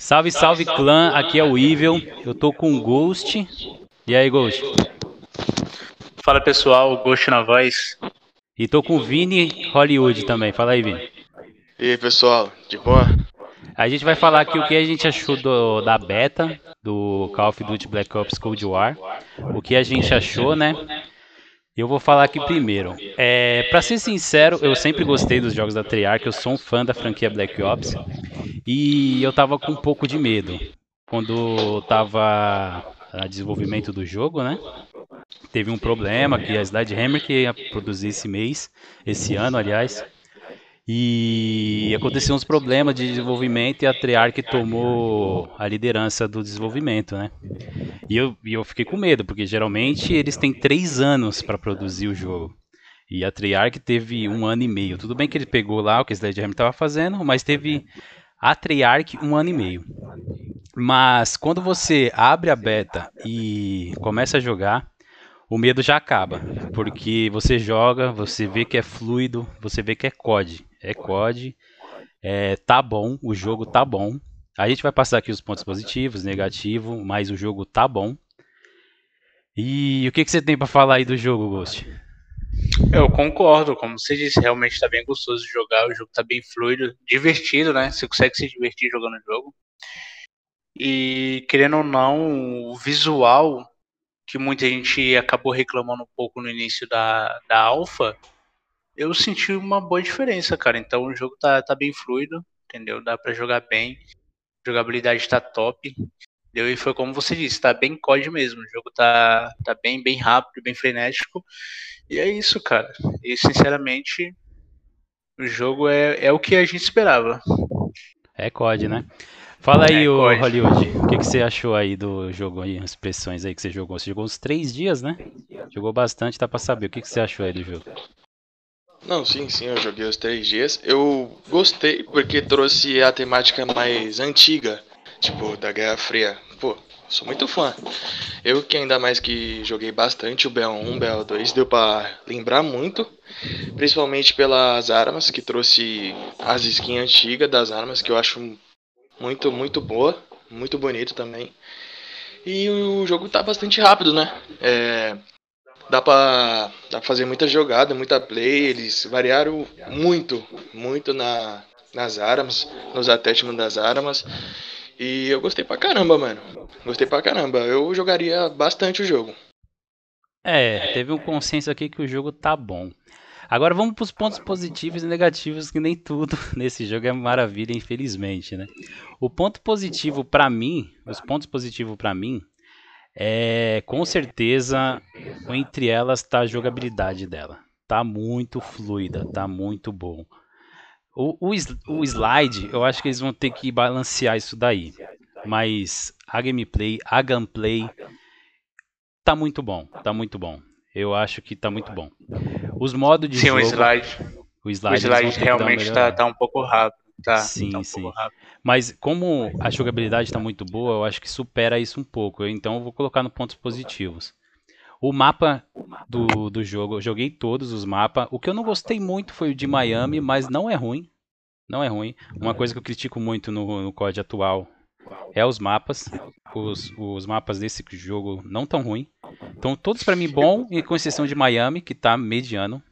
Salve, salve clã, aqui é o Evil, eu tô com o Ghost. E aí, Ghost? Fala pessoal, Ghost na voz. E tô com o Vini Hollywood também, fala aí, Vini. E aí, pessoal, de boa? A gente vai falar aqui o que a gente achou do, da beta do Call of Duty Black Ops Cold War, o que a gente achou, né? Eu vou falar aqui primeiro. É, para ser sincero, eu sempre gostei dos jogos da Treyarch, eu sou um fã da franquia Black Ops. E eu tava com um pouco de medo quando tava a desenvolvimento do jogo, né? Teve um problema que a Sledgehammer que ia produzir esse mês, esse ano, aliás, e aconteceu uns problemas de desenvolvimento e a Treyarch tomou a liderança do desenvolvimento, né? E eu, e eu fiquei com medo, porque geralmente eles têm três anos para produzir o jogo. E a Treyarch teve um ano e meio. Tudo bem que ele pegou lá o que a Sledgehammer estava fazendo, mas teve a Treyarch um ano e meio. Mas quando você abre a beta e começa a jogar, o medo já acaba, porque você joga, você vê que é fluido, você vê que é COD, é COD, é, tá bom, o jogo tá bom. A gente vai passar aqui os pontos positivos, negativos, mas o jogo tá bom. E o que, que você tem para falar aí do jogo, Ghost? Eu concordo, como você disse, realmente está bem gostoso de jogar, o jogo está bem fluido, divertido, né? Você consegue se divertir jogando o jogo. E querendo ou não, o visual, que muita gente acabou reclamando um pouco no início da, da alfa, eu senti uma boa diferença, cara. Então o jogo tá, tá bem fluido, entendeu? Dá para jogar bem, a jogabilidade tá top. Entendeu? E foi como você disse, tá bem COD mesmo. O jogo tá, tá bem, bem rápido, bem frenético. E é isso, cara. E sinceramente, o jogo é, é o que a gente esperava. É COD, né? Fala aí, é, o Hollywood, o que, que você achou aí do jogo aí, as pressões aí que você jogou? Você jogou uns três dias, né? Jogou bastante, dá pra saber. O que, que você achou aí do jogo? Não, sim, sim, eu joguei os três dias. Eu gostei porque trouxe a temática mais antiga, tipo, da Guerra Fria. Pô, sou muito fã. Eu que ainda mais que joguei bastante o BL1, BL2, deu para lembrar muito, principalmente pelas armas, que trouxe as skins antigas das armas, que eu acho muito, muito boa, muito bonito também. E o jogo tá bastante rápido, né? É, dá, pra, dá pra fazer muita jogada, muita play, eles variaram muito, muito na, nas armas, nos attachments das armas. E eu gostei pra caramba, mano. Gostei pra caramba. Eu jogaria bastante o jogo. É, teve um consenso aqui que o jogo tá bom. Agora vamos para os pontos positivos e negativos, que nem tudo nesse jogo é maravilha, infelizmente, né? O ponto positivo para mim, os pontos positivos para mim, é com certeza entre elas tá a jogabilidade dela. Tá muito fluida, tá muito bom. O, o, o slide, eu acho que eles vão ter que balancear isso daí. Mas a gameplay, a gameplay tá muito bom, tá muito bom. Eu acho que tá muito bom. Os modos de sim, jogo... o slide. O slide, o slide realmente tá, tá um pouco rápido. Tá, sim, tá um sim. Mas como a jogabilidade está muito boa, eu acho que supera isso um pouco. Então eu vou colocar no pontos positivos. O mapa do, do jogo, eu joguei todos os mapas. O que eu não gostei muito foi o de Miami, mas não é ruim. Não é ruim. Uma coisa que eu critico muito no, no COD atual é os mapas. Os, os mapas desse jogo não tão ruim. Então todos para mim bom, com exceção de Miami, que tá mediano.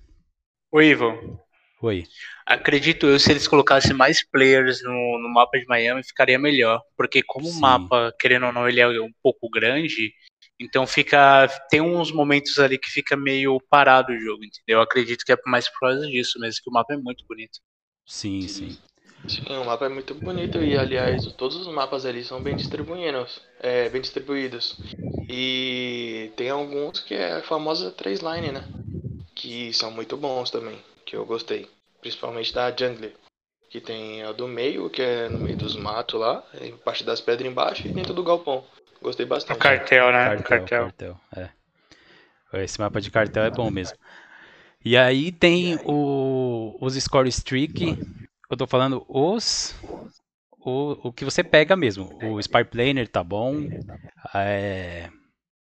O Ivo. Oi. Acredito eu, se eles colocassem mais players no, no mapa de Miami, ficaria melhor. Porque como Sim. o mapa, querendo ou não, ele é um pouco grande, então fica. Tem uns momentos ali que fica meio parado o jogo, entendeu? Eu acredito que é mais por causa disso mesmo, que o mapa é muito bonito. Sim, sim. Sim, o mapa é muito bonito e aliás todos os mapas ali são bem distribuídos, é, bem distribuídos. E tem alguns que é a famosa três line, né? Que são muito bons também, que eu gostei. Principalmente da Jungle. Que tem a do meio, que é no meio dos matos lá, parte das pedras embaixo e dentro do galpão. Gostei bastante. O cartel, né? Cartel, cartel. cartel. É. Esse mapa de cartel é bom mesmo. E aí tem o, os score streak. Eu tô falando os. O, o que você pega mesmo. O Spy Planer tá bom. É,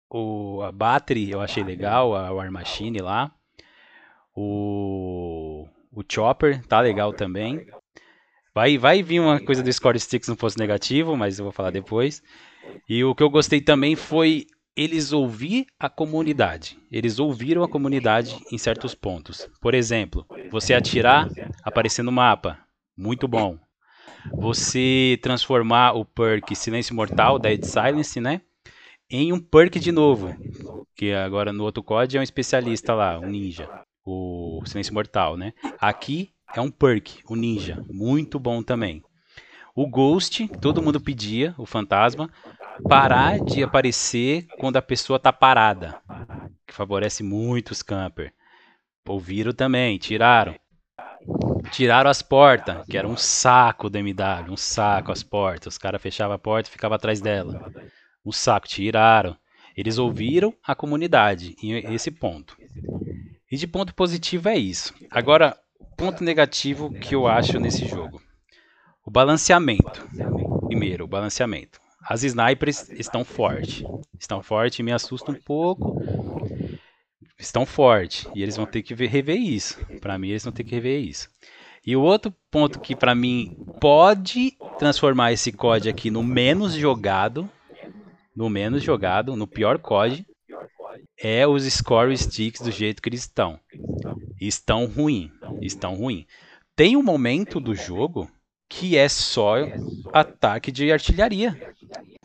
o, a Battery eu achei legal. A War Machine lá. O, o Chopper tá legal também. Vai, vai vir uma coisa do Score Sticks no posto negativo, mas eu vou falar depois. E o que eu gostei também foi eles ouvir a comunidade. Eles ouviram a comunidade em certos pontos. Por exemplo, você atirar, aparecer no mapa. Muito bom. Você transformar o perk Silêncio Mortal, Dead Silence, né? Em um perk de novo. Que agora no outro código é um especialista lá, um ninja. O Silêncio Mortal, né? Aqui é um perk, o ninja. Muito bom também. O Ghost, todo mundo pedia, o fantasma parar de aparecer quando a pessoa tá parada, que favorece muito os camper. Ouviram também, tiraram. Tiraram as portas, que era um saco do MW, um saco as portas. Os caras fechavam a porta e ficavam atrás dela. Um saco, tiraram. Eles ouviram a comunidade, em esse ponto. E de ponto positivo é isso. Agora, ponto negativo que eu acho nesse jogo. O balanceamento. Primeiro, o balanceamento. As snipers estão fortes. Estão fortes e me assustam um pouco. Estão fortes. E eles vão ter que rever isso. Para mim, eles vão ter que rever isso. E o outro ponto que para mim pode transformar esse COD aqui no menos jogado, no menos jogado, no pior COD, é os score sticks do jeito que eles estão. Estão ruim, estão ruim. Tem um momento do jogo que é só ataque de artilharia.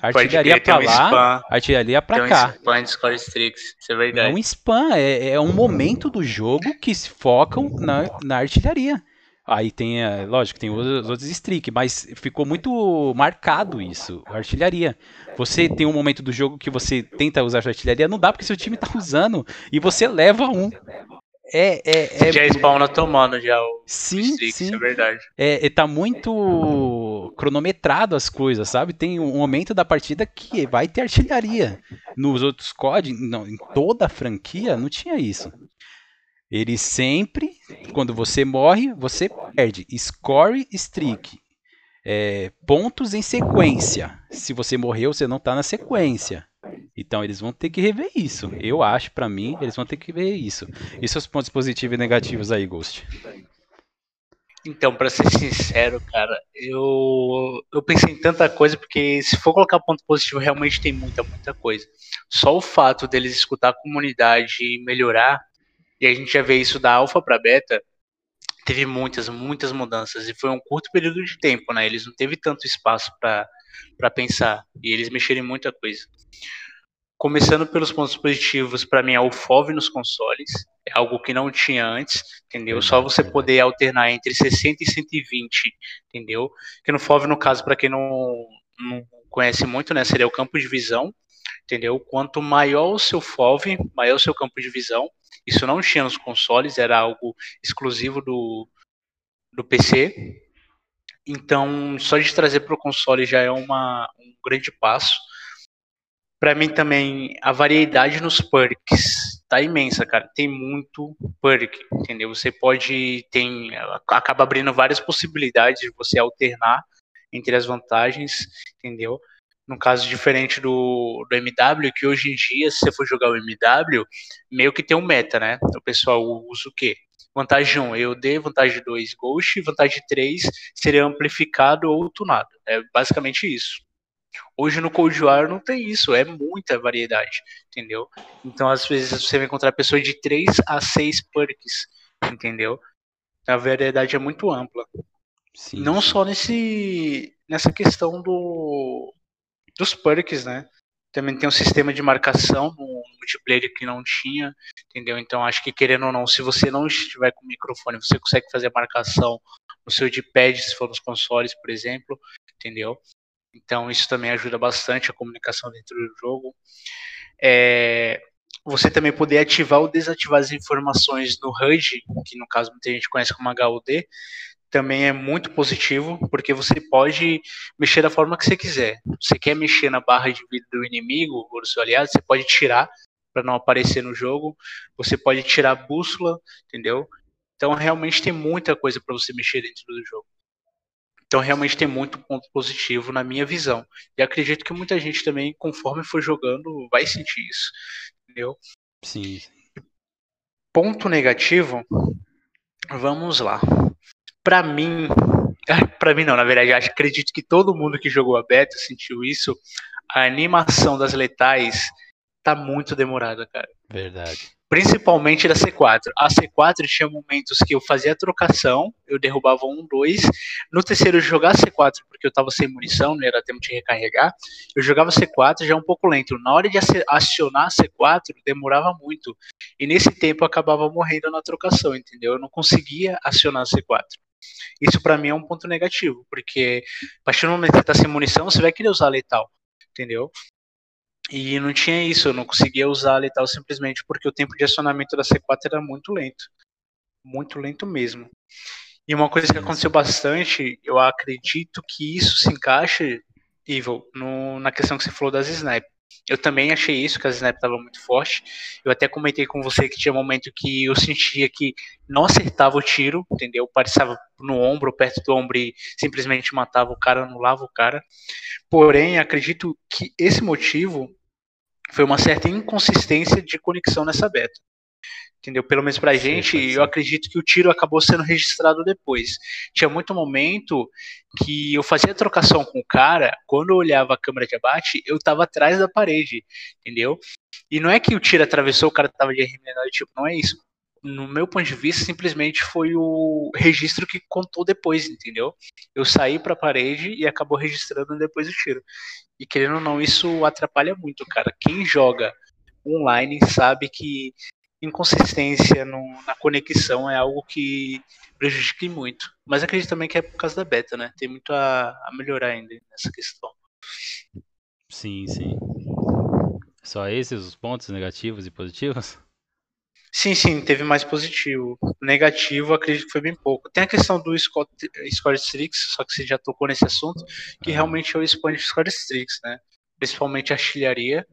Artilharia pra um lá, spam. artilharia pra cá. Um spam de Score Strix, isso é verdade. É um spam, é, é um momento do jogo que se focam na, na artilharia. Aí tem, é, lógico, tem os, outros streak, mas ficou muito marcado isso, artilharia. Você tem um momento do jogo que você tenta usar artilharia, não dá porque seu time tá usando e você leva um. É, é, é... Já spawna tomando já o sim, Strix, sim. é verdade. É, é, tá muito cronometrado as coisas, sabe? Tem um momento da partida que vai ter artilharia. Nos outros COD, não, em toda a franquia, não tinha isso. Ele sempre, quando você morre, você perde. Score streak. É, pontos em sequência. Se você morreu, você não tá na sequência. Então eles vão ter que rever isso. Eu acho, para mim, eles vão ter que ver isso. E seus pontos positivos e negativos aí, Ghost? Então, para ser sincero, cara, eu, eu pensei em tanta coisa, porque se for colocar ponto positivo, realmente tem muita, muita coisa. Só o fato deles escutar a comunidade e melhorar, e a gente já vê isso da alfa para beta, teve muitas, muitas mudanças, e foi um curto período de tempo, né? Eles não teve tanto espaço para pensar, e eles mexeram em muita coisa. Começando pelos pontos positivos, para mim é o FOV nos consoles, é algo que não tinha antes, entendeu? Só você poder alternar entre 60 e 120, entendeu? Que no FOV, no caso, para quem não, não conhece muito, né, seria o campo de visão, entendeu? Quanto maior o seu FOV, maior o seu campo de visão. Isso não tinha nos consoles, era algo exclusivo do, do PC. Então, só de trazer para o console já é uma, um grande passo para mim também a variedade nos perks tá imensa, cara. Tem muito perk, entendeu? Você pode tem acaba abrindo várias possibilidades de você alternar entre as vantagens, entendeu? No caso diferente do, do MW, que hoje em dia, se você for jogar o MW, meio que tem um meta, né? O pessoal usa o quê? Vantagem 1, EOD, vantagem 2, Ghost, vantagem 3 seria amplificado ou tunado. É basicamente isso. Hoje no Cold War não tem isso, é muita variedade, entendeu? Então às vezes você vai encontrar pessoas de 3 a 6 perks, entendeu? A variedade é muito ampla. Sim, não só nesse nessa questão do dos perks, né? Também tem um sistema de marcação no multiplayer que não tinha, entendeu? Então acho que querendo ou não, se você não estiver com microfone, você consegue fazer a marcação no seu D-pad, se for nos consoles, por exemplo, entendeu? Então isso também ajuda bastante a comunicação dentro do jogo. É, você também poder ativar ou desativar as informações no HUD, que no caso muita gente conhece como HUD, também é muito positivo, porque você pode mexer da forma que você quiser. Você quer mexer na barra de vida do inimigo ou do seu aliado, você pode tirar para não aparecer no jogo. Você pode tirar a bússola, entendeu? Então realmente tem muita coisa para você mexer dentro do jogo. Então, realmente tem muito ponto positivo na minha visão. E acredito que muita gente também, conforme for jogando, vai sentir isso. Entendeu? Sim. Ponto negativo, vamos lá. Para mim, Pra mim não, na verdade, acho, acredito que todo mundo que jogou a beta sentiu isso. A animação das letais tá muito demorada, cara. Verdade. Principalmente da C4. A C4 tinha momentos que eu fazia a trocação, eu derrubava um, dois. No terceiro eu jogava C4 porque eu tava sem munição, não era tempo de recarregar. Eu jogava C4 já um pouco lento. Na hora de acionar a C4, demorava muito. E nesse tempo eu acabava morrendo na trocação, entendeu? Eu não conseguia acionar a C4. Isso para mim é um ponto negativo, porque a partir do momento que você tá sem munição, você vai querer usar letal, entendeu? E não tinha isso, eu não conseguia usar letal simplesmente porque o tempo de acionamento da C4 era muito lento. Muito lento mesmo. E uma coisa que aconteceu bastante, eu acredito que isso se encaixa, Evil, no, na questão que você falou das snipe. Eu também achei isso, que as snipe estavam muito forte. Eu até comentei com você que tinha um momento que eu sentia que não acertava o tiro, entendeu? Parecia no ombro, perto do ombro e simplesmente matava o cara, anulava o cara. Porém, acredito que esse motivo foi uma certa inconsistência de conexão nessa beta. Entendeu? Pelo menos pra gente, eu acredito que o tiro acabou sendo registrado depois. Tinha muito momento que eu fazia trocação com o cara, quando eu olhava a câmera de abate, eu tava atrás da parede, entendeu? E não é que o tiro atravessou, o cara tava de arremedado, tipo, não é isso no meu ponto de vista, simplesmente foi o registro que contou depois, entendeu? Eu saí para a parede e acabou registrando depois o tiro. E querendo ou não, isso atrapalha muito, cara. Quem joga online sabe que inconsistência no, na conexão é algo que prejudica muito. Mas acredito também que é por causa da beta, né? Tem muito a, a melhorar ainda nessa questão. Sim, sim. Só esses os pontos negativos e positivos? Sim, sim, teve mais positivo. Negativo, acredito que foi bem pouco. Tem a questão do Scott, Score Strix, só que você já tocou nesse assunto, que realmente é o Sponge Score Strix, né? Principalmente a artilharia,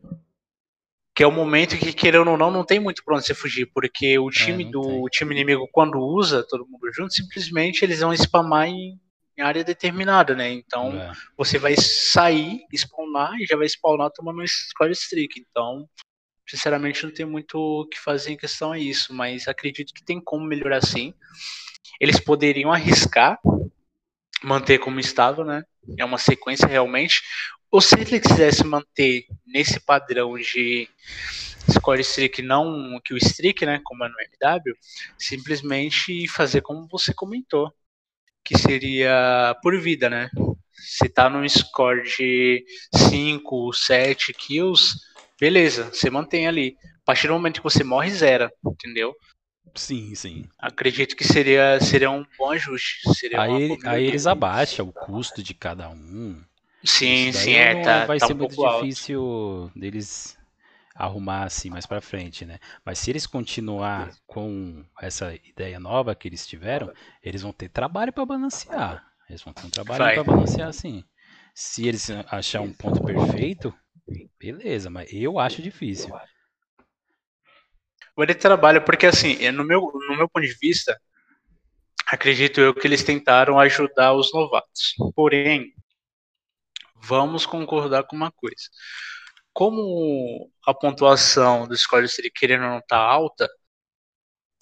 que é o momento que, querendo ou não, não tem muito pra onde você fugir, porque o é, time é, do o time inimigo, quando usa todo mundo junto, simplesmente eles vão spamar em, em área determinada, né? Então, é. você vai sair, spawnar, e já vai spawnar tomando um Score Streak. Então, sinceramente não tem muito o que fazer em questão a isso, mas acredito que tem como melhorar sim. Eles poderiam arriscar manter como estava, né? É uma sequência realmente. Ou se ele quisesse manter nesse padrão de score streak, não que o streak, né? Como é no MW, simplesmente fazer como você comentou, que seria por vida, né? Se tá num score de 5, 7 kills, beleza, você mantém ali. A partir do momento que você morre, zera, entendeu? Sim, sim. Acredito que seria, seria um bom ajuste. Seria aí, aí eles abaixam o custo de cada um. Sim, sim, é, tá, vai tá ser um muito difícil alto. deles arrumar assim mais para frente, né? Mas se eles continuar com essa ideia nova que eles tiveram, eles vão ter trabalho para balancear. Eles vão ter um trabalho para balancear sim. Se eles achar um ponto perfeito, Beleza, mas eu acho difícil. Ele trabalha porque assim, é, no meu, no meu ponto de vista, acredito eu que eles tentaram ajudar os novatos. Porém, vamos concordar com uma coisa. Como a pontuação do Score City querendo não tá alta,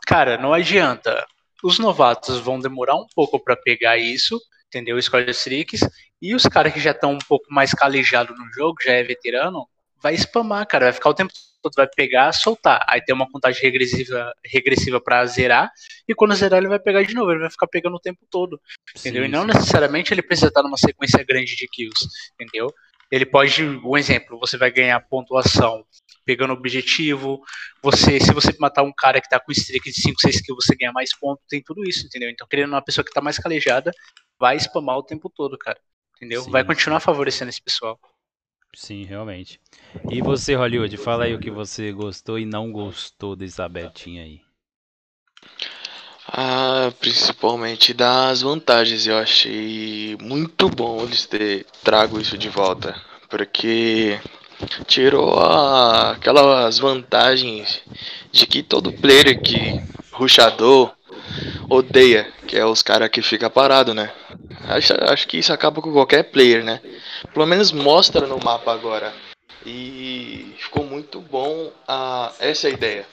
cara, não adianta. Os novatos vão demorar um pouco para pegar isso, entendeu? Score Streaks, e os caras que já estão um pouco mais calejados no jogo, já é veterano, vai spamar, cara, vai ficar o tempo todo, vai pegar, soltar. Aí tem uma contagem regressiva, regressiva para zerar, e quando zerar ele vai pegar de novo, ele vai ficar pegando o tempo todo, entendeu? Sim, e não necessariamente ele precisa estar numa sequência grande de kills, entendeu? Ele pode, um exemplo, você vai ganhar pontuação pegando objetivo, você, se você matar um cara que tá com streak de 5, 6 kills, você ganha mais pontos, tem tudo isso, entendeu? Então, querendo uma pessoa que tá mais calejada, vai spamar o tempo todo, cara. Entendeu? Sim, Vai continuar favorecendo esse pessoal. Sim, realmente. E você, Hollywood, fala aí o que você gostou e não gostou dessa betinha aí. Ah, principalmente das vantagens. Eu achei muito bom eles ter trago isso de volta. Porque tirou a, aquelas vantagens de que todo player que ruxador odeia, que é os caras que fica parado, né? Acho, acho que isso acaba com qualquer player, né? Pelo menos mostra no mapa agora. E ficou muito bom a, essa ideia.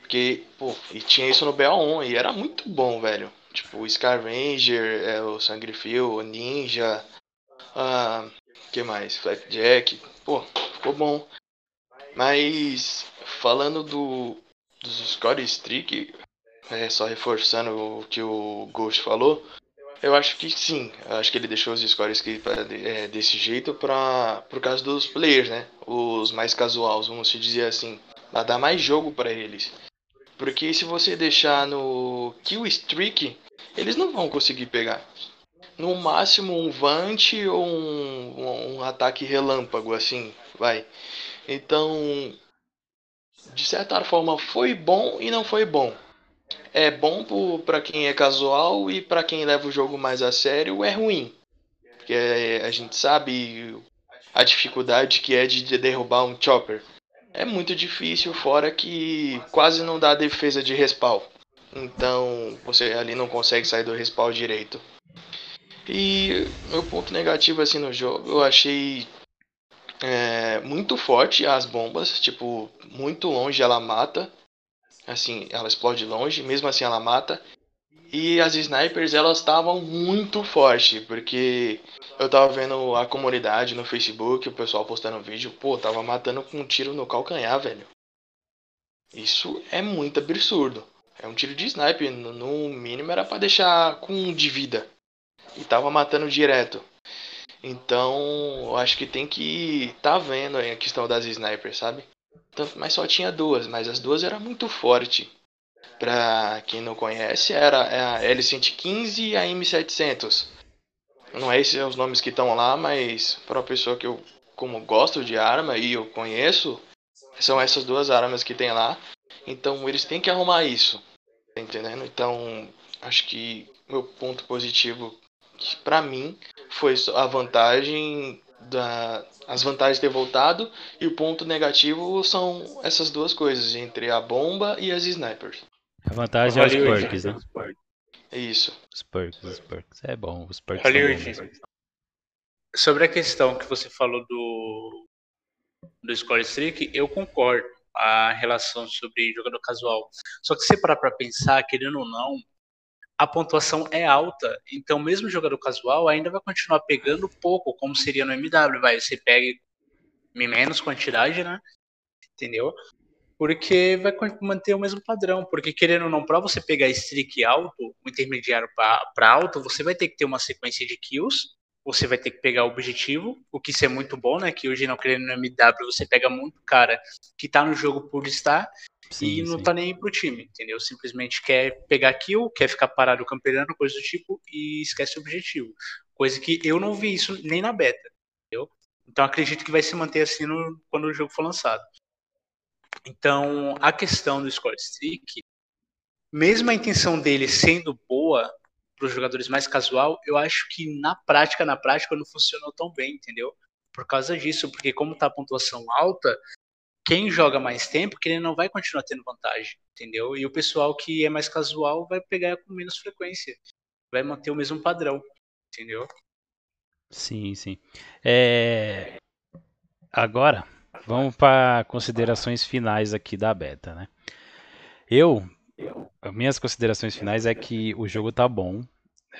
Porque, pô, e tinha isso no BO1 e era muito bom, velho. tipo o Scavenger, é, o Sangrefil, o Ninja, ah, que mais? Flapjack, pô, ficou bom. Mas falando do dos score streak, é, só reforçando o que o Ghost falou, eu acho que sim. Eu acho que ele deixou os scores que, é, desse jeito pra, por causa dos players, né? Os mais casuais, vamos dizer assim. Pra dar mais jogo para eles. Porque se você deixar no kill streak, eles não vão conseguir pegar. No máximo um Vant ou um, um ataque relâmpago, assim, vai. Então, de certa forma, foi bom e não foi bom é bom para quem é casual e para quem leva o jogo mais a sério é ruim. Porque a gente sabe a dificuldade que é de derrubar um chopper. É muito difícil, fora que quase não dá defesa de respawn. Então você ali não consegue sair do respawn direito. E meu ponto negativo assim no jogo, eu achei é, muito forte as bombas, tipo, muito longe ela mata. Assim, ela explode longe, mesmo assim ela mata. E as snipers, elas estavam muito fortes, porque eu tava vendo a comunidade no Facebook, o pessoal postando vídeo, pô, tava matando com um tiro no calcanhar, velho. Isso é muito absurdo. É um tiro de sniper, no mínimo era para deixar com um de vida. E tava matando direto. Então, eu acho que tem que tá vendo a questão das snipers, sabe? Mas só tinha duas, mas as duas eram muito forte. Pra quem não conhece, era a L115 e a M700. Não é esses os nomes que estão lá, mas para uma pessoa que eu como gosto de arma e eu conheço, são essas duas armas que tem lá. Então eles têm que arrumar isso. Tá entendendo? Então, acho que meu ponto positivo para mim foi a vantagem da, as vantagens de ter voltado e o ponto negativo são essas duas coisas, entre a bomba e as snipers. A vantagem é os perks, né? É isso. Os perks, os perks. É bom, os perks Hollywood. são bons. Sobre a questão que você falou do, do score streak, eu concordo. A relação sobre jogador casual. Só que se parar pra pensar, querendo ou não, a pontuação é alta. Então, mesmo jogador casual ainda vai continuar pegando pouco, como seria no MW. Vai, você pega menos quantidade, né? Entendeu? Porque vai manter o mesmo padrão. Porque, querendo ou não, para você pegar streak alto, o intermediário para alto, você vai ter que ter uma sequência de kills. Você vai ter que pegar o objetivo, o que isso é muito bom, né? Que hoje não querendo no MW, você pega muito cara que tá no jogo por estar Sim, e não sim. tá nem pro time, entendeu? Simplesmente quer pegar kill, quer ficar parado campeando, coisa do tipo, e esquece o objetivo. Coisa que eu não vi isso nem na beta, entendeu? Então acredito que vai se manter assim no, quando o jogo for lançado. Então, a questão do score streak, mesmo a intenção dele sendo boa para os jogadores mais casual, eu acho que na prática, na prática não funcionou tão bem, entendeu? Por causa disso, porque como tá a pontuação alta, quem joga mais tempo, que ele não vai continuar tendo vantagem, entendeu? E o pessoal que é mais casual vai pegar com menos frequência, vai manter o mesmo padrão, entendeu? Sim, sim. É... Agora, vamos para considerações finais aqui da beta, né? Eu, minhas considerações finais é que o jogo tá bom.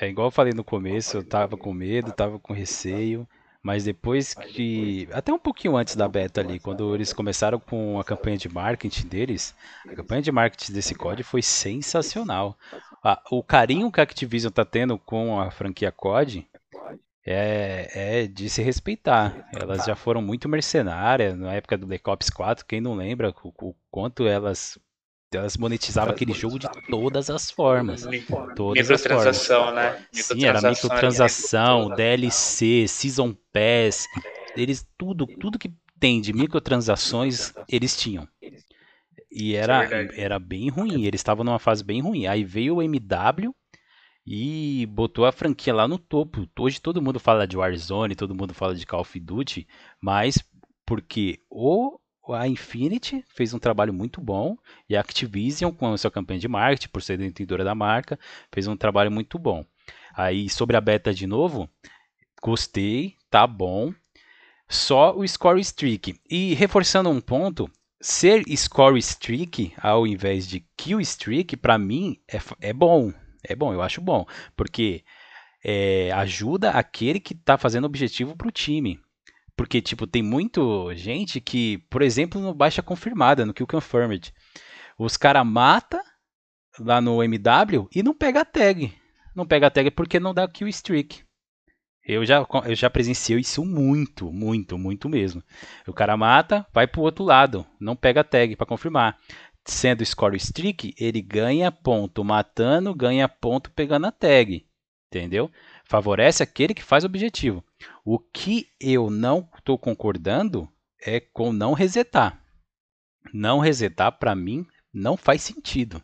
É igual eu falei no começo, eu tava com medo, tava com receio. Mas depois que. Até um pouquinho antes da beta ali, quando eles começaram com a campanha de marketing deles, a campanha de marketing desse COD foi sensacional. o carinho que a Activision tá tendo com a franquia COD é, é de se respeitar. Elas já foram muito mercenárias na época do Black Ops 4. Quem não lembra o, o quanto elas elas monetizavam aquele jogo de todas as formas. Todas microtransação, as formas. né? Sim, era microtransação, DLC, Season Pass. Eles tudo, tudo que tem de microtransações, eles tinham. E era, é era bem ruim, eles estavam numa fase bem ruim. Aí veio o MW e botou a franquia lá no topo. Hoje todo mundo fala de Warzone, todo mundo fala de Call of Duty, mas porque o a Infinity fez um trabalho muito bom e a Activision, com a sua campanha de marketing, por ser detentora da marca, fez um trabalho muito bom. Aí, sobre a beta de novo, gostei, tá bom. Só o score streak. E reforçando um ponto, ser score streak ao invés de kill streak, para mim é, é bom. É bom, eu acho bom. Porque é, ajuda aquele que está fazendo objetivo para o time. Porque, tipo, tem muito gente que, por exemplo, no baixa confirmada, no Kill Confirmed, os caras mata lá no MW e não pega a tag. Não pega a tag porque não dá kill streak. Eu já, eu já presenciei isso muito, muito, muito mesmo. O cara mata, vai pro outro lado, não pega a tag para confirmar. Sendo score streak, ele ganha ponto matando, ganha ponto pegando a tag. Entendeu? Favorece aquele que faz o objetivo. O que eu não estou concordando é com não resetar. Não resetar, para mim, não faz sentido.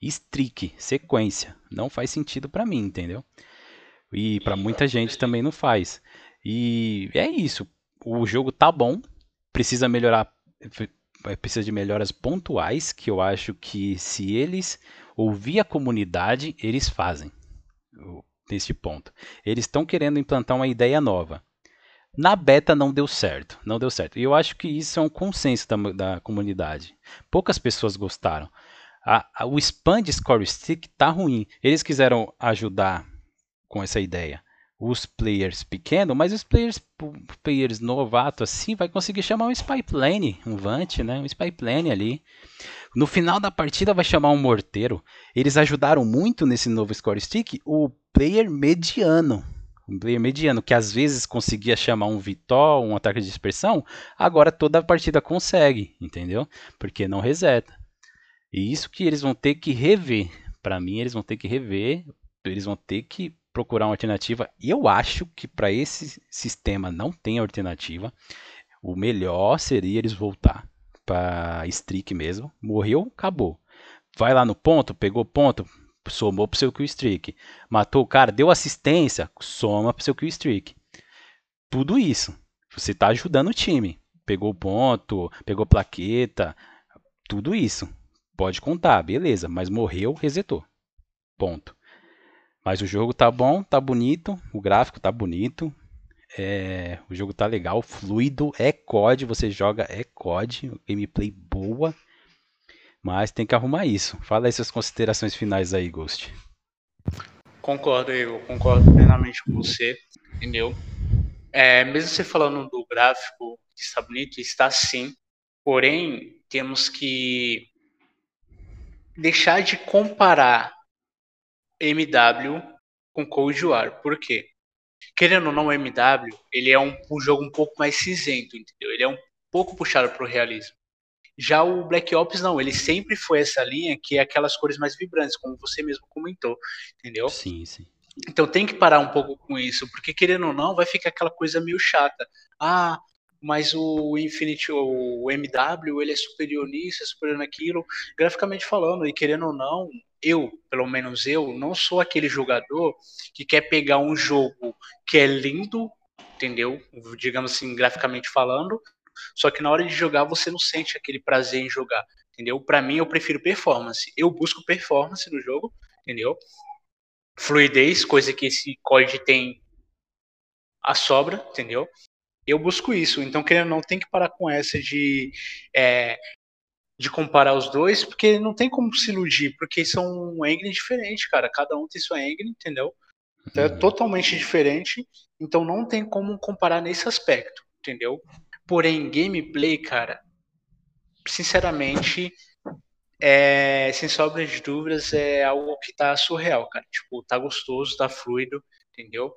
Streak, sequência, não faz sentido para mim, entendeu? E para muita gente também não faz. E é isso. O jogo tá bom, precisa melhorar, precisa de melhoras pontuais que eu acho que se eles ouvir a comunidade, eles fazem neste ponto. Eles estão querendo implantar uma ideia nova. Na beta não deu certo, não deu certo. E eu acho que isso é um consenso da, da comunidade. Poucas pessoas gostaram. A, a, o Expand Score Stick tá ruim. Eles quiseram ajudar com essa ideia os players pequenos, mas os players, players novatos assim vai conseguir chamar um spy plane, um Vant, né? Um spy plane ali. No final da partida vai chamar um morteiro. Eles ajudaram muito nesse novo score stick o player mediano. Um player mediano que às vezes conseguia chamar um Vitol, um ataque de dispersão, agora toda a partida consegue, entendeu? Porque não reseta. E isso que eles vão ter que rever. Para mim, eles vão ter que rever, eles vão ter que procurar uma alternativa. Eu acho que para esse sistema não tem alternativa. O melhor seria eles voltar para streak mesmo. Morreu, acabou. Vai lá no ponto, pegou ponto, somou pro seu kill streak. Matou o cara, deu assistência, soma pro seu kill streak. Tudo isso. Você está ajudando o time. Pegou ponto, pegou plaqueta, tudo isso. Pode contar, beleza, mas morreu, resetou. Ponto. Mas o jogo tá bom, tá bonito, o gráfico tá bonito, é, o jogo tá legal, fluido, é COD, você joga é COD, gameplay boa, mas tem que arrumar isso. Fala aí suas considerações finais aí, Ghost. Concordo, eu concordo plenamente com você, entendeu? É, mesmo você falando do gráfico que está bonito, está sim, porém temos que deixar de comparar MW com Cold War. Por quê? Querendo ou não, o MW, ele é um, um jogo um pouco mais cinzento, entendeu? Ele é um pouco puxado para o realismo. Já o Black Ops não, ele sempre foi essa linha que é aquelas cores mais vibrantes, como você mesmo comentou, entendeu? Sim, sim. Então tem que parar um pouco com isso, porque querendo ou não, vai ficar aquela coisa meio chata. Ah, mas o Infinity, o MW, ele é superior nisso, é superior naquilo, graficamente falando, e querendo ou não, eu, pelo menos eu, não sou aquele jogador que quer pegar um jogo que é lindo, entendeu? Digamos assim, graficamente falando, só que na hora de jogar você não sente aquele prazer em jogar, entendeu? Para mim eu prefiro performance. Eu busco performance no jogo, entendeu? Fluidez, coisa que esse COD tem a sobra, entendeu? Eu busco isso. Então, querendo ou não, tem que parar com essa de, é, de comparar os dois, porque não tem como se iludir, porque são engine diferentes, cara. Cada um tem sua engine, entendeu? Então, é uhum. totalmente diferente. Então, não tem como comparar nesse aspecto, entendeu? Porém, gameplay, cara, sinceramente, é, sem sombra de dúvidas, é algo que tá surreal, cara. Tipo, tá gostoso, tá fluido, entendeu?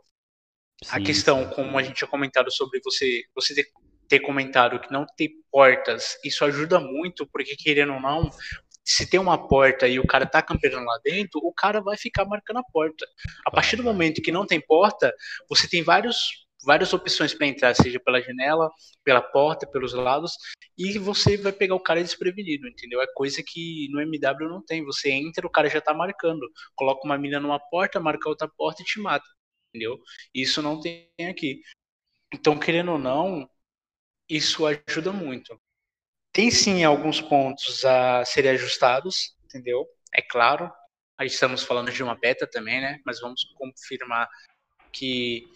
Sim, a questão, sim. como a gente tinha comentado sobre você, você ter, ter comentado que não tem portas, isso ajuda muito, porque querendo ou não, se tem uma porta e o cara tá campeando lá dentro, o cara vai ficar marcando a porta. A partir do momento que não tem porta, você tem vários várias opções para entrar, seja pela janela, pela porta, pelos lados, e você vai pegar o cara desprevenido, entendeu? É coisa que no MW não tem. Você entra, o cara já tá marcando. Coloca uma mina numa porta, marca outra porta e te mata entendeu? Isso não tem aqui. Então, querendo ou não, isso ajuda muito. Tem sim alguns pontos a serem ajustados, entendeu? É claro, aí estamos falando de uma beta também, né? Mas vamos confirmar que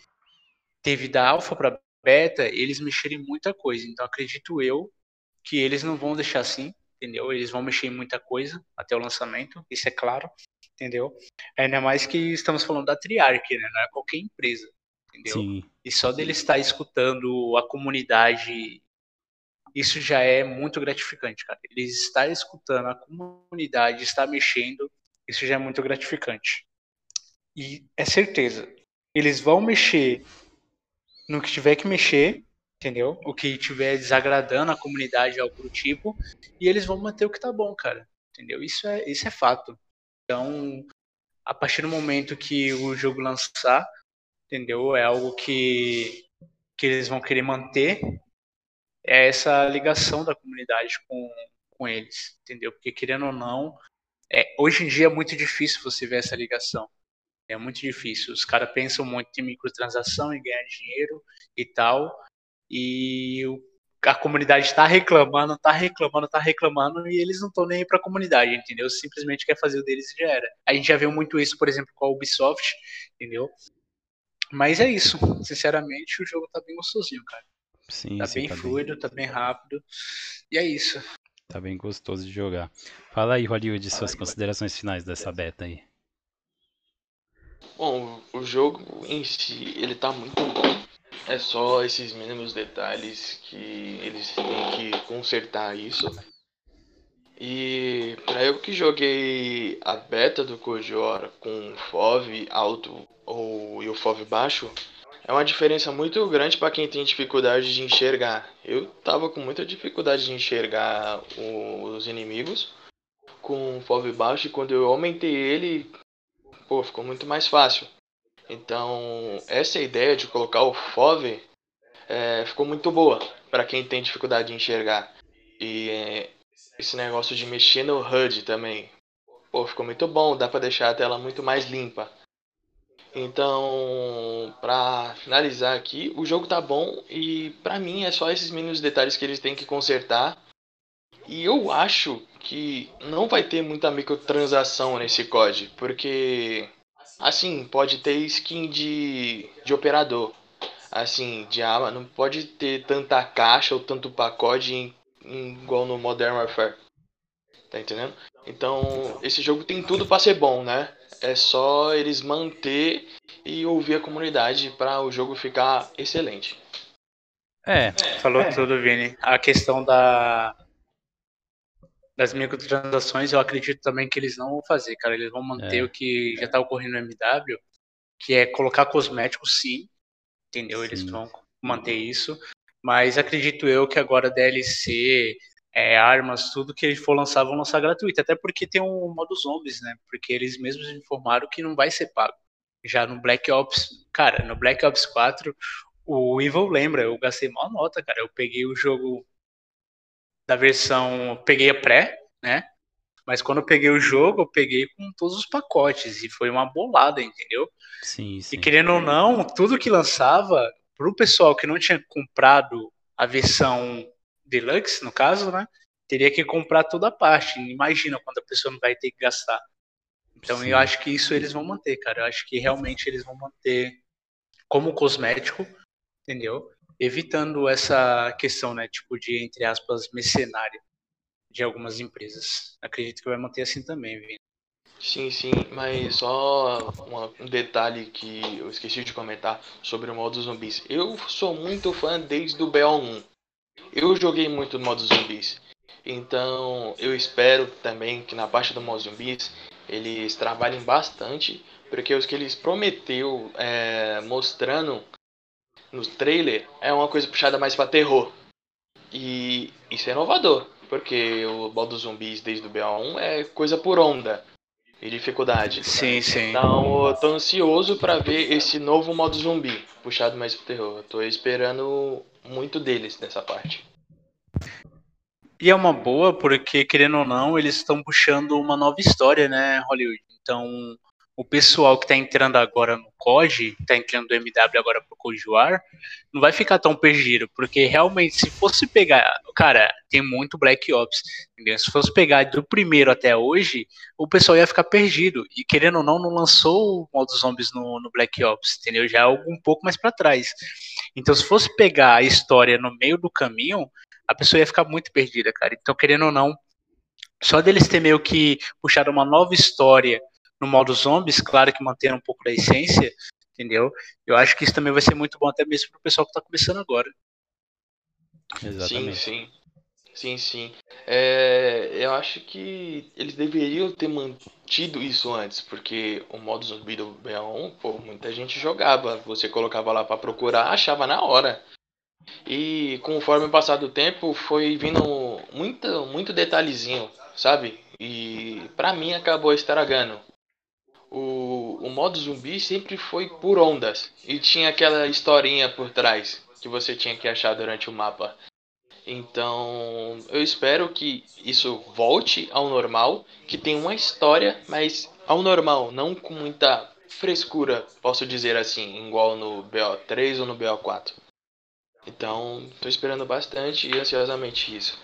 teve da alfa para beta, eles mexerem em muita coisa. Então, acredito eu que eles não vão deixar assim, entendeu? Eles vão mexer em muita coisa até o lançamento, isso é claro, entendeu? Ainda mais que estamos falando da Triarch, né? Não é qualquer empresa, entendeu? Sim. E só dele estar escutando a comunidade, isso já é muito gratificante, cara. Ele estar escutando a comunidade, estar mexendo, isso já é muito gratificante. E é certeza, eles vão mexer no que tiver que mexer, entendeu? O que tiver desagradando a comunidade, algo do tipo, e eles vão manter o que tá bom, cara, entendeu? Isso é, isso é fato. Então, a partir do momento que o jogo lançar, entendeu? É algo que, que eles vão querer manter, é essa ligação da comunidade com, com eles, entendeu? Porque querendo ou não, é, hoje em dia é muito difícil você ver essa ligação. É muito difícil. Os caras pensam muito em microtransação, em ganhar dinheiro e tal. E o a comunidade está reclamando, está reclamando, está reclamando e eles não estão nem aí para a comunidade, entendeu? Simplesmente quer fazer o deles e já era. A gente já viu muito isso, por exemplo, com a Ubisoft, entendeu? Mas é isso. Sinceramente, o jogo tá bem gostosinho, cara. Sim, tá sim, bem tá fluido, bem... tá bem rápido. E é isso. Tá bem gostoso de jogar. Fala aí, Hollywood, Fala suas aí, considerações finais dessa beta aí. Bom, o jogo em si, ele tá muito bom. É só esses mínimos detalhes que eles têm que consertar isso. E para eu que joguei a beta do Kojor com FOV alto ou e o FOV baixo, é uma diferença muito grande para quem tem dificuldade de enxergar. Eu tava com muita dificuldade de enxergar os inimigos com FOV baixo e quando eu aumentei ele, pô, ficou muito mais fácil. Então, essa ideia de colocar o FOV é, ficou muito boa para quem tem dificuldade de enxergar. E é, esse negócio de mexer no HUD também. Pô, ficou muito bom, dá para deixar a tela muito mais limpa. Então, para finalizar aqui, o jogo tá bom e para mim é só esses mínimos detalhes que eles têm que consertar. E eu acho que não vai ter muita microtransação nesse COD, porque Assim, pode ter skin de, de operador. Assim, de arma. Não pode ter tanta caixa ou tanto pacote em, em, igual no Modern Warfare. Tá entendendo? Então, esse jogo tem tudo para ser bom, né? É só eles manter e ouvir a comunidade para o jogo ficar excelente. É. Falou é. tudo, Vini. A questão da das microtransações, eu acredito também que eles não vão fazer, cara. Eles vão manter é. o que já tá ocorrendo no MW, que é colocar cosméticos, sim, entendeu? Sim. Eles vão manter isso. Mas acredito eu que agora DLC, é, armas, tudo que eles for lançar, vão lançar gratuito. Até porque tem um modo zombies, né? Porque eles mesmos informaram que não vai ser pago. Já no Black Ops, cara, no Black Ops 4, o Evil lembra, eu gastei mal nota, cara. Eu peguei o jogo da versão. Peguei a pré, né? Mas quando eu peguei o jogo, eu peguei com todos os pacotes. E foi uma bolada, entendeu? Sim, sim. E querendo ou não, tudo que lançava, pro pessoal que não tinha comprado a versão deluxe, no caso, né? Teria que comprar toda a parte. Imagina quando a pessoa não vai ter que gastar. Então sim. eu acho que isso eles vão manter, cara. Eu acho que realmente eles vão manter como cosmético, entendeu? evitando essa questão, né, tipo de entre aspas mercenária de algumas empresas. Acredito que vai manter assim também, Vini. Sim, sim, mas só uma, um detalhe que eu esqueci de comentar sobre o modo zumbis. Eu sou muito fã desde o BO1. Eu joguei muito no modo zumbis. Então eu espero também que na parte do modo zumbis eles trabalhem bastante, porque os que eles prometeu é, mostrando no trailer é uma coisa puxada mais pra terror. E isso é inovador, porque o modo zumbis desde o BO1 é coisa por onda e dificuldade. Sim, sim. Então eu tô ansioso para ver esse novo modo zumbi, puxado mais pro terror. Eu tô esperando muito deles nessa parte. E é uma boa, porque querendo ou não, eles estão puxando uma nova história, né, Hollywood? Então, o pessoal que está entrando agora no COD, está entrando do MW agora pro CODUAR, não vai ficar tão perdido, porque realmente, se fosse pegar, cara, tem muito Black Ops, entendeu? Se fosse pegar do primeiro até hoje, o pessoal ia ficar perdido, e querendo ou não, não lançou o modo zombies no, no Black Ops, entendeu? Já é um pouco mais para trás. Então, se fosse pegar a história no meio do caminho, a pessoa ia ficar muito perdida, cara. Então, querendo ou não, só deles ter meio que puxado uma nova história no modo zombies, claro que mantendo um pouco da essência, entendeu? Eu acho que isso também vai ser muito bom até mesmo para o pessoal que está começando agora. Exatamente. Sim, sim. Sim, sim. É, eu acho que eles deveriam ter mantido isso antes, porque o modo zumbi do BA1, pô, muita gente jogava. Você colocava lá para procurar, achava na hora. E conforme o passar do tempo, foi vindo muito, muito detalhezinho, sabe? E pra mim acabou estragando. O, o modo zumbi sempre foi por ondas. E tinha aquela historinha por trás que você tinha que achar durante o mapa. Então, eu espero que isso volte ao normal, que tenha uma história, mas ao normal, não com muita frescura, posso dizer assim, igual no BO3 ou no BO4. Então, tô esperando bastante e ansiosamente isso.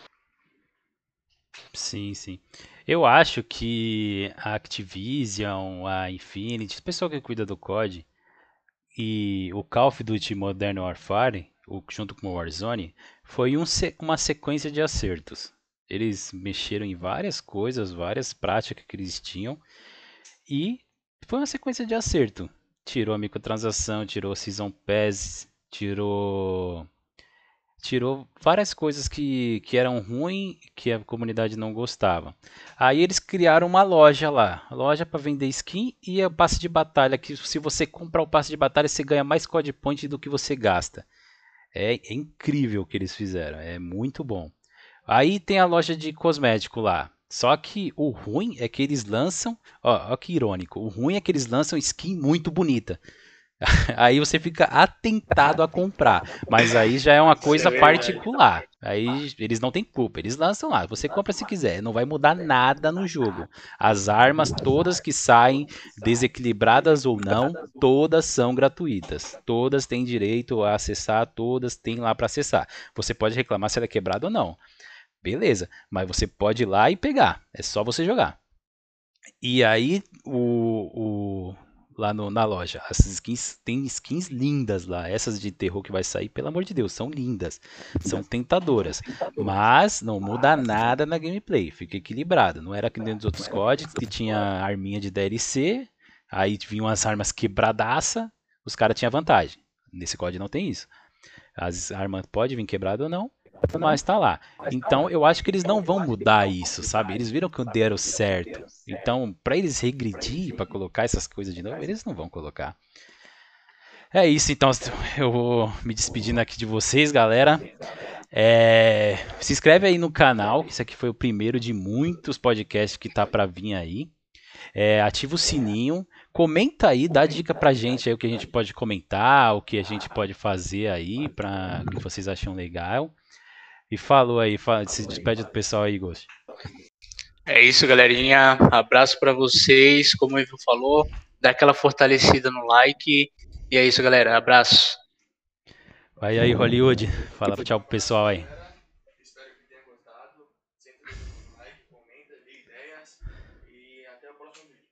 Sim, sim. Eu acho que a Activision, a Infinity, o pessoal que cuida do COD e o Call of Duty Modern Warfare, junto com o Warzone, foi um, uma sequência de acertos. Eles mexeram em várias coisas, várias práticas que eles tinham e foi uma sequência de acerto. Tirou a microtransação, tirou Season Pass, tirou tirou várias coisas que, que eram ruins, que a comunidade não gostava. Aí eles criaram uma loja lá, loja para vender skin e o passe de batalha, que se você comprar o passe de batalha, você ganha mais code point do que você gasta. É, é incrível o que eles fizeram, é muito bom. Aí tem a loja de cosmético lá. Só que o ruim é que eles lançam, ó, ó que irônico, o ruim é que eles lançam skin muito bonita. aí você fica atentado a comprar. Mas aí já é uma coisa é particular. Aí eles não têm culpa, eles lançam lá. Você compra se quiser, não vai mudar nada no jogo. As armas, todas que saem, desequilibradas ou não, todas são gratuitas. Todas têm direito a acessar, todas têm lá para acessar. Você pode reclamar se ela é quebrada ou não. Beleza, mas você pode ir lá e pegar. É só você jogar. E aí o, o lá no, na loja. As skins tem skins lindas lá. Essas de terror que vai sair, pelo amor de Deus, são lindas. São tentadoras. Mas não muda nada na gameplay. Fica equilibrado. Não era que dentro dos outros códigos que tinha arminha de DLC. Aí vinham umas armas quebradaça. Os caras tinham vantagem. Nesse código não tem isso. As armas podem vir quebrada ou não mas tá lá. Então eu acho que eles não vão mudar isso, sabe? Eles viram que deram certo. Então, para eles regredir, para colocar essas coisas de novo, eles não vão colocar. É isso, então eu vou me despedindo aqui de vocês, galera. É, se inscreve aí no canal, isso aqui foi o primeiro de muitos podcasts que tá para vir aí. É, ativa o sininho, comenta aí, dá dica pra gente aí o que a gente pode comentar, o que a gente pode fazer aí, para que vocês acham legal. E falou aí, fala, se despede do pessoal aí, Ghost. É isso, galerinha. Abraço para vocês. Como o Ivo falou, dá aquela fortalecida no like. E é isso, galera. Abraço. Vai aí, Hollywood. Fala tchau pro pessoal aí. Espero que tenha gostado. like, comenta, dê ideias. E até o próximo vídeo.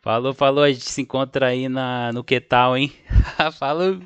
Falou, falou. A gente se encontra aí na, no Que Tal, hein? falou.